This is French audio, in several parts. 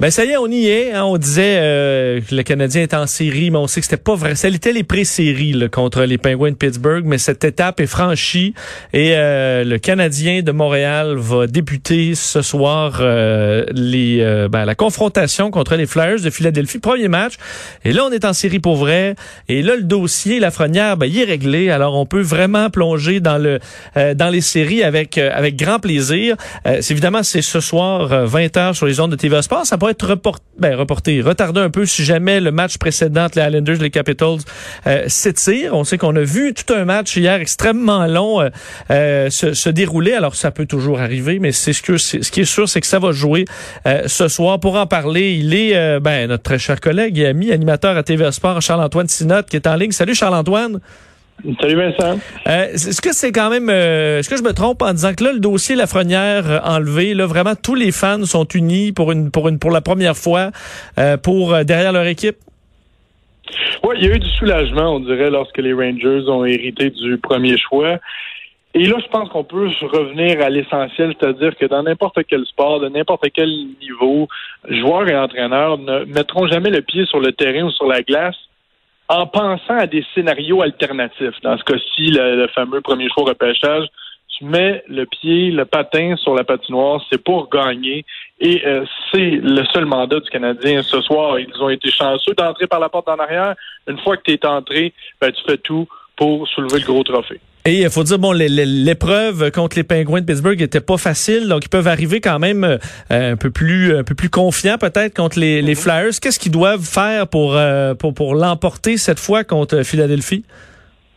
Ben ça y est, on y est. Hein. On disait euh, le Canadien est en série, mais on sait que c'était pas vrai. Ça était les pré-séries contre les Penguins de Pittsburgh, mais cette étape est franchie et euh, le Canadien de Montréal va débuter ce soir euh, les ben, la confrontation contre les Flyers de Philadelphie, premier match. Et là, on est en série pour vrai. Et là, le dossier, la frenière, ben, il est réglé. Alors, on peut vraiment plonger dans le dans les séries avec avec grand plaisir. évidemment, c'est ce soir 20 h sur les ondes de TVA Sport. Ça être reporté, ben, reporté, retardé un peu si jamais le match précédent, les Islanders, les Capitals, euh, s'étire. On sait qu'on a vu tout un match hier extrêmement long euh, euh, se, dérouler. Alors, ça peut toujours arriver, mais c'est ce, qui est sûr, c'est que ça va jouer ce soir. Pour en parler, il est ben, notre très cher collègue et ami, animateur à TV Sport, Charles-Antoine Sinotte, qui est en ligne. Salut Charles-Antoine. Salut Vincent. Euh, est-ce que c'est quand même, euh, est-ce que je me trompe en disant que là le dossier Lafrenière euh, enlevé, là vraiment tous les fans sont unis pour une pour une pour la première fois euh, pour derrière leur équipe? Oui, il y a eu du soulagement, on dirait, lorsque les Rangers ont hérité du premier choix. Et là, je pense qu'on peut revenir à l'essentiel, c'est-à-dire que dans n'importe quel sport, de n'importe quel niveau, joueurs et entraîneurs ne mettront jamais le pied sur le terrain ou sur la glace en pensant à des scénarios alternatifs. Dans ce cas-ci, le, fameux premier choix repêchage, tu mets le pied, le patin sur la patinoire, c'est pour gagner. Et euh, c'est le seul mandat du Canadien ce soir. Ils ont été chanceux d'entrer par la porte en arrière. Une fois que tu es entré, ben, tu fais tout pour soulever le gros trophée. Et il faut dire, bon, l'épreuve contre les Penguins de Pittsburgh était pas facile, donc ils peuvent arriver quand même euh, un peu plus un peu plus confiants peut-être contre les, les mhm. Flyers. Qu'est-ce qu'ils doivent faire pour, euh, pour, pour l'emporter cette fois contre Philadelphie?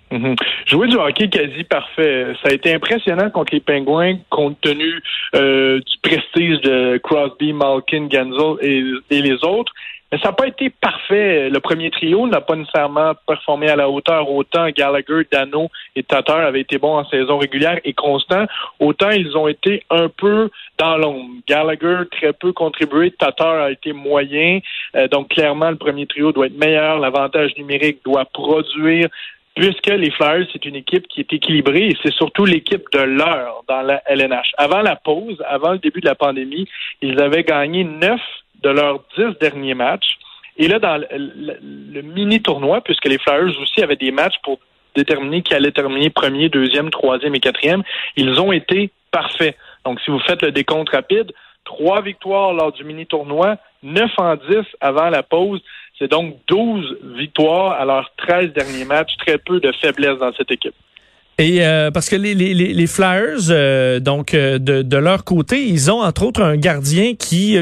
Mhm. Jouer du hockey quasi parfait. Ça a été impressionnant contre les Penguins, compte tenu euh, du prestige de Crosby, Malkin, Genzel et, et les autres. Mais ça n'a pas été parfait. Le premier trio n'a pas nécessairement performé à la hauteur. Autant Gallagher, Dano et Tatar avaient été bons en saison régulière et constant. Autant ils ont été un peu dans l'ombre. Gallagher très peu contribué. Tatar a été moyen. Euh, donc clairement, le premier trio doit être meilleur. L'avantage numérique doit produire puisque les Flyers, c'est une équipe qui est équilibrée et c'est surtout l'équipe de l'heure dans la LNH. Avant la pause, avant le début de la pandémie, ils avaient gagné neuf de leurs dix derniers matchs. Et là, dans le, mini-tournoi, puisque les Flyers aussi avaient des matchs pour déterminer qui allait terminer premier, deuxième, troisième et quatrième, ils ont été parfaits. Donc, si vous faites le décompte rapide, trois victoires lors du mini-tournoi, neuf en dix avant la pause. C'est donc douze victoires à leurs treize derniers matchs. Très peu de faiblesse dans cette équipe. Et euh, parce que les, les, les Flyers, euh, donc euh, de, de, leur côté, ils ont entre autres un gardien qui,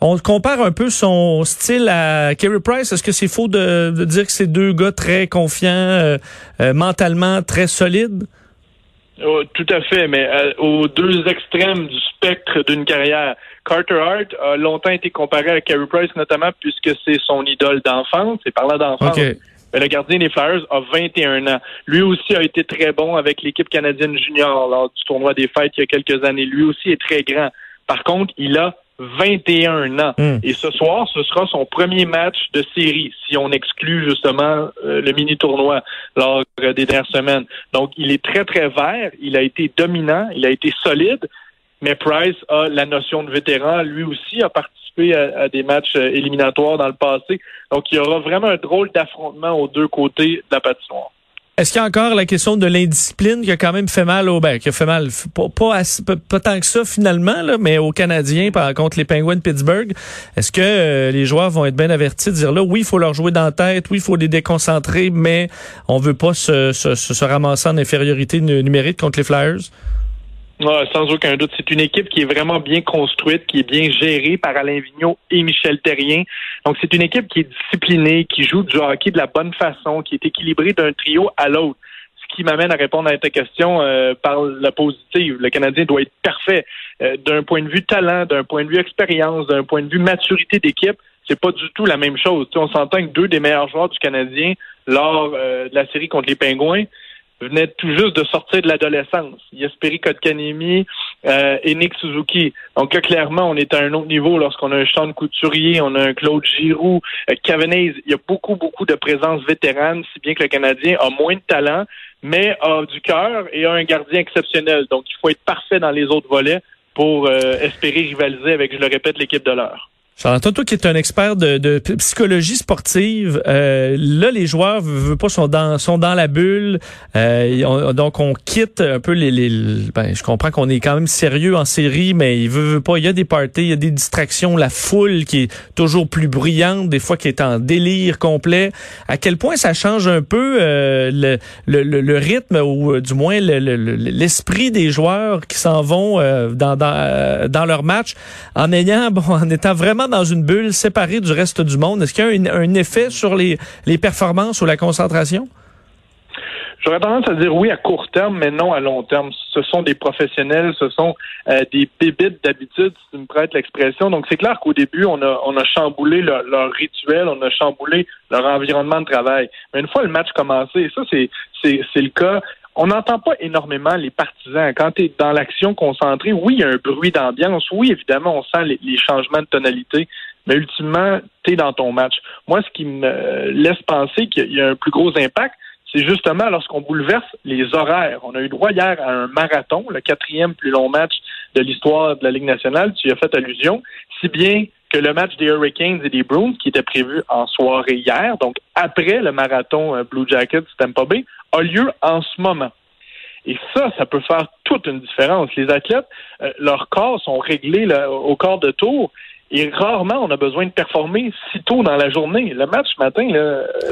on, compare un peu son style à Kerry Price. Est-ce que c'est faux de, de, dire que c'est deux gars très confiants, mentalement très solides? Oh, tout à fait, mais aux deux extrêmes du spectre d'une carrière. Carter Hart a longtemps été comparé à Kerry Price, notamment puisque c'est son idole d'enfance. C'est parlant d'enfance. Mais le gardien des Flyers a 21 ans. Lui aussi a été très bon avec l'équipe canadienne junior lors du tournoi des fêtes il y a quelques années. Lui aussi est très grand. Par contre, il a 21 ans. Hmm. Et ce soir, ce sera son premier match de série, si on exclut justement euh, le mini-tournoi lors des dernières semaines. Donc, il est très, très vert. Il a été dominant. Il a été solide. Mais Price a la notion de vétéran. Lui aussi a participé à, des matchs euh, éliminatoires dans le passé. Donc, il y aura vraiment un drôle d'affrontement aux deux côtés de la patinoire. Est-ce qu'il y a encore la question de l'indiscipline qui a quand même fait mal au ben, qui a fait mal pas, tant que ça finalement mais aux Canadiens par contre les Penguins de Pittsburgh. Est-ce que euh, les joueurs vont être bien avertis de dire là oui, il faut leur jouer dans la tête, oui, il faut les déconcentrer, mais on veut pas se ramasser en infériorité numérique contre les Flyers? Sans aucun doute. C'est une équipe qui est vraiment bien construite, qui est bien gérée par Alain Vigneault et Michel Terrien. Donc, c'est une équipe qui est disciplinée, qui joue du hockey de la bonne façon, qui est équilibrée d'un trio à l'autre. Ce qui m'amène à répondre à ta question euh, par la positive. Le Canadien doit être parfait. Euh, d'un point de vue talent, d'un point de vue expérience, d'un point de vue maturité d'équipe, c'est pas du tout la même chose. on s'entend que deux des meilleurs joueurs du Canadien lors euh, de la série contre les Pingouins, venait tout juste de sortir de l'adolescence. Yasperi Kotkanemi euh, et Nick Suzuki. Donc là, clairement, on est à un autre niveau lorsqu'on a un Sean Couturier, on a un Claude Giroux, euh, Il y a beaucoup, beaucoup de présence vétérane, si bien que le Canadien a moins de talent, mais a du cœur et a un gardien exceptionnel. Donc, il faut être parfait dans les autres volets pour espérer rivaliser avec, je le répète, l'équipe de l'heure. Charles-Antoine, toi qui es un expert de, de psychologie sportive, euh, là les joueurs veux, pas sont dans sont dans la bulle, euh, donc on quitte un peu les, les ben, je comprends qu'on est quand même sérieux en série, mais il veut, pas, il y a des parties, il y a des distractions, la foule qui est toujours plus bruyante, des fois qui est en délire complet. À quel point ça change un peu euh, le, le, le, rythme ou euh, du moins l'esprit des joueurs qui s'en vont euh, dans dans, dans leur match en ayant bon en étant vraiment dans une bulle séparée du reste du monde. Est-ce qu'il y a un, effet sur les, performances ou la concentration? J'aurais tendance à dire oui à court terme, mais non à long terme. Ce sont des professionnels, ce sont euh, des bébites d'habitude, si tu me prêtes l'expression. Donc c'est clair qu'au début, on a, chamboulé leur, rituel, on a chamboulé leur environnement de travail. Mais une fois le match commencé, et ça c'est le cas on n'entend pas énormément les partisans. Quand tu dans l'action concentrée, oui, il y a un bruit d'ambiance. Oui, évidemment, on sent les, changements de tonalité. Mais ultimement, tu dans ton match. Moi, ce qui me laisse penser qu'il y a un plus gros impact, c'est justement lorsqu'on bouleverse les horaires. On a eu droit hier à un marathon, le quatrième plus long match de l'histoire de la Ligue nationale. Tu as fait allusion. Si bien que le match des Hurricanes et des Bruins, qui était prévu en soirée hier, donc après le marathon euh, Blue Jackets Tampa Bay, a lieu en ce moment. Et ça, ça peut faire toute une différence. Les athlètes, euh, leurs corps sont réglés au corps de tour. Et rarement, on a besoin de performer si tôt dans la journée. Le match matin,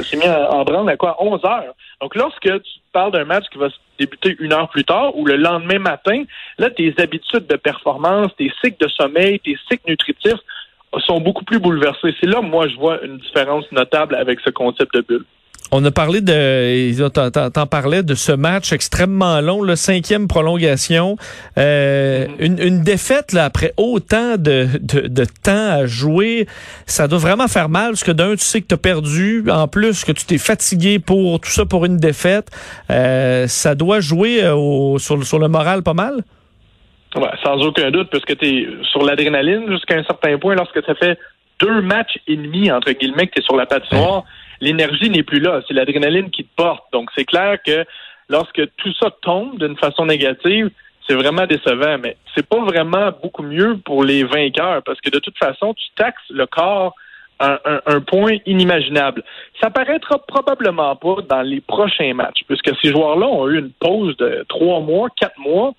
s'est mis en branle à quoi? 11 heures. Donc, lorsque tu parles d'un match qui va débuter une heure plus tard ou le lendemain matin, là, tes habitudes de performance, tes cycles de sommeil, tes cycles nutritifs sont beaucoup plus bouleversés. C'est là, moi, je vois une différence notable avec ce concept de bulle. On a parlé de, t'en parlais de ce match extrêmement long, le cinquième prolongation, euh, mm-hmm. une, défaite là après autant de, de, temps à jouer, ça doit vraiment faire mal parce que d'un tu sais que t'as perdu, en plus que tu t'es fatigué pour tout ça pour une défaite, euh, ça doit jouer euh, au, sur, sur le moral pas mal? Ouais, sans aucun doute, puisque tu es sur l'adrénaline jusqu'à un certain point lorsque ça fait deux matchs et demi, entre guillemets, que tu es sur la patinoire, l'énergie n'est plus là. C'est l'adrénaline qui te porte. Donc, c'est clair que lorsque tout ça tombe d'une façon négative, c'est vraiment décevant. Mais c'est pas vraiment beaucoup mieux pour les vainqueurs parce que de toute façon, tu taxes le corps à un, point inimaginable. Ça paraîtra probablement pas dans les prochains matchs, puisque ces joueurs-là ont eu une pause de trois mois, quatre mois.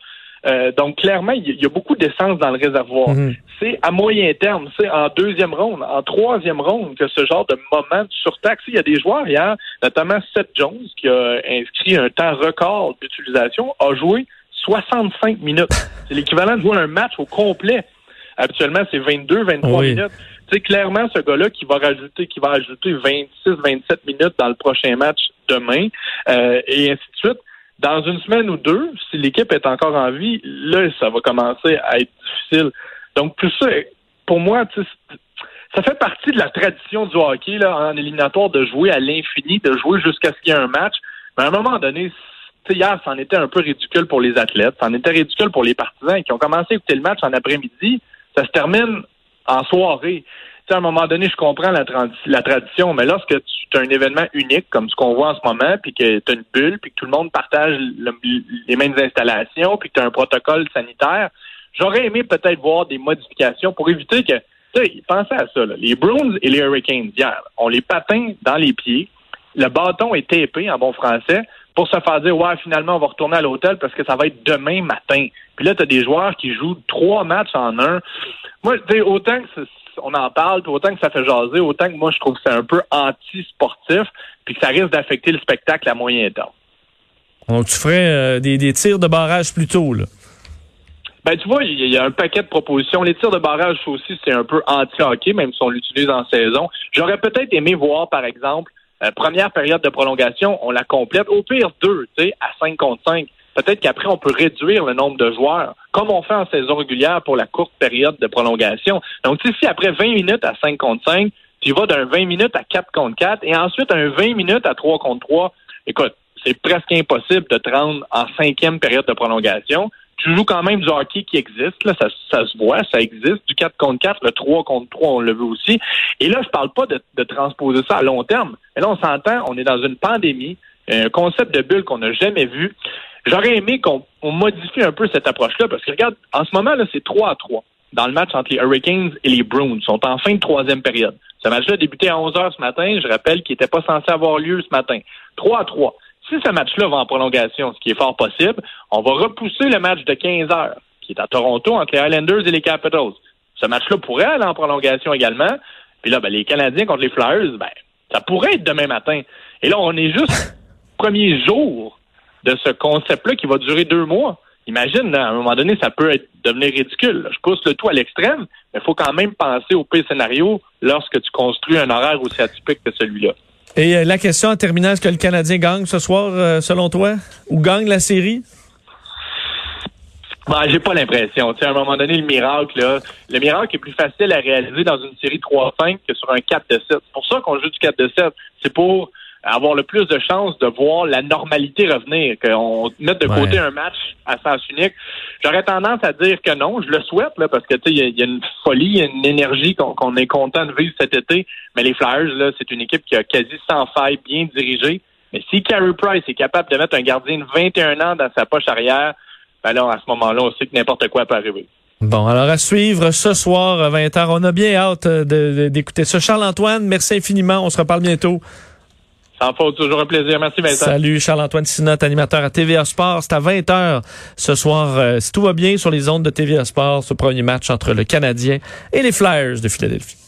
Euh, donc, clairement, il y, a beaucoup d'essence dans le réservoir. Mhm. C'est à moyen terme, c'est en deuxième ronde, en troisième ronde que ce genre de moment de surtaxe. Il y a des joueurs hier, notamment Seth Jones, qui a inscrit un temps record d'utilisation, a joué 65 minutes. C'est l'équivalent de jouer un match au complet. Habituellement, c'est 22, 23 minutes. C'est clairement ce gars-là qui va rajouter, qui va ajouter 26, 27 minutes dans le prochain match demain, euh, et ainsi de suite dans une semaine ou deux, si l'équipe est encore en vie, là, ça va commencer à être difficile. Donc, tout ça, pour moi, ça fait partie de la tradition du hockey là, en éliminatoire de jouer à l'infini, de jouer jusqu'à ce qu'il y ait un match. Mais à un moment donné, hier, ça en était un peu ridicule pour les athlètes, ça en était ridicule pour les partisans qui ont commencé à écouter le match en après-midi. Ça se termine en soirée à un moment donné, je comprends la, la tradition, mais lorsque tu as un événement unique comme ce qu'on voit en ce moment, puis que tu as une bulle, puis que tout le monde partage les mêmes installations, puis que tu as un protocole sanitaire, j'aurais aimé peut-être voir des modifications pour éviter que, tu sais, pensez à ça, les Bruins et les Hurricanes hier, on les patins dans les pieds, le bâton est tapé en bon français pour se faire dire, ouais, finalement, on va retourner à l'hôtel parce que ça va être demain matin. Puis là, tu as des joueurs qui jouent trois matchs en un. Moi, tu sais, autant que on en parle, puis autant que ça fait jaser, autant que moi, je trouve que c'est un peu anti-sportif, puis que ça risque d'affecter le spectacle à moyen terme. Donc, tu ferais euh, des, tirs de barrage plus tôt, là? Ben, tu vois, il y, a un paquet de propositions. Les tirs de barrage aussi, c'est un peu anti-hockey, même si on l'utilise en saison. J'aurais peut-être aimé voir, par exemple, euh, première période de prolongation, on la complète. Au pire, deux, tu sais, à 5 contre 5 peut-être qu'après, on peut réduire le nombre de joueurs, comme on fait en saison régulière pour la courte période de prolongation. Donc, si après 20 minutes à 5 contre 5, tu vas d'un 20 minutes à 4 contre 4 et ensuite un 20 minutes à 3 contre 3, écoute, c'est presque impossible de te rendre en cinquième période de prolongation. Tu joues quand même du hockey qui existe, là, ça, se voit, ça existe, du 4 contre 4, le 3 contre 3, on le veut aussi. Et là, je parle pas de, de transposer ça à long terme. Mais là, on s'entend, on est dans une pandémie, un concept de bulle qu'on n'a jamais vu. J'aurais aimé qu'on modifie un peu cette approche-là, parce que regarde, en ce moment, là, c'est 3 à 3 dans le match entre les Hurricanes et les Bruins. Ils sont en fin de troisième période. Ce match-là a débuté à 11 heures ce matin. Je rappelle qu'il n'était pas censé avoir lieu ce matin. 3 à 3. Si ce match-là va en prolongation, ce qui est fort possible, on va repousser le match de 15 heures, qui est à Toronto entre les Islanders et les Capitals. Ce match-là pourrait aller en prolongation également. Puis là, ben, les Canadiens contre les Flyers, ben, ça pourrait être demain matin. Et là, on est juste premier jour de ce concept-là qui va durer deux mois. Imagine, à un moment donné, ça peut être, devenir ridicule. Je pousse le tout à l'extrême, mais il faut quand même penser au pire scénario lorsque tu construis un horaire aussi atypique que celui-là. Et euh, la question en terminant, est-ce que le Canadien gagne ce soir, euh, selon toi? Ou gagne la série? Ben, j'ai pas l'impression. Tu sais, à un moment donné, le miracle, là, le miracle est plus facile à réaliser dans une série 3-5 que sur un 4 7. C'est pour ça qu'on joue du 4 7. C'est pour avoir le plus de chances de voir la normalité revenir, qu'on mette de côté un match à sens unique. J'aurais tendance à dire que non, je le souhaite, là, parce que tu sais, il y, a une folie, il y a une énergie qu'on est content de vivre cet été. Mais les Flyers, là, c'est une équipe qui a quasi sans faille, bien dirigée. Mais si Carey Price est capable de mettre un gardien de 21 ans dans sa poche arrière, ben là, à ce moment-là, on sait que n'importe quoi peut arriver. Bon, alors à suivre ce soir à 20h. On a bien hâte d'écouter ça. Charles-Antoine, merci infiniment. On se reparle bientôt. Sans faute, toujours un plaisir. Merci Vincent. Salut Charles-Antoine Sinot, animateur à TVA Sport. C'est à 20h ce soir, euh, si tout va bien, sur les ondes de TVA Sport, ce premier match entre le Canadien et les Flyers de Philadelphie.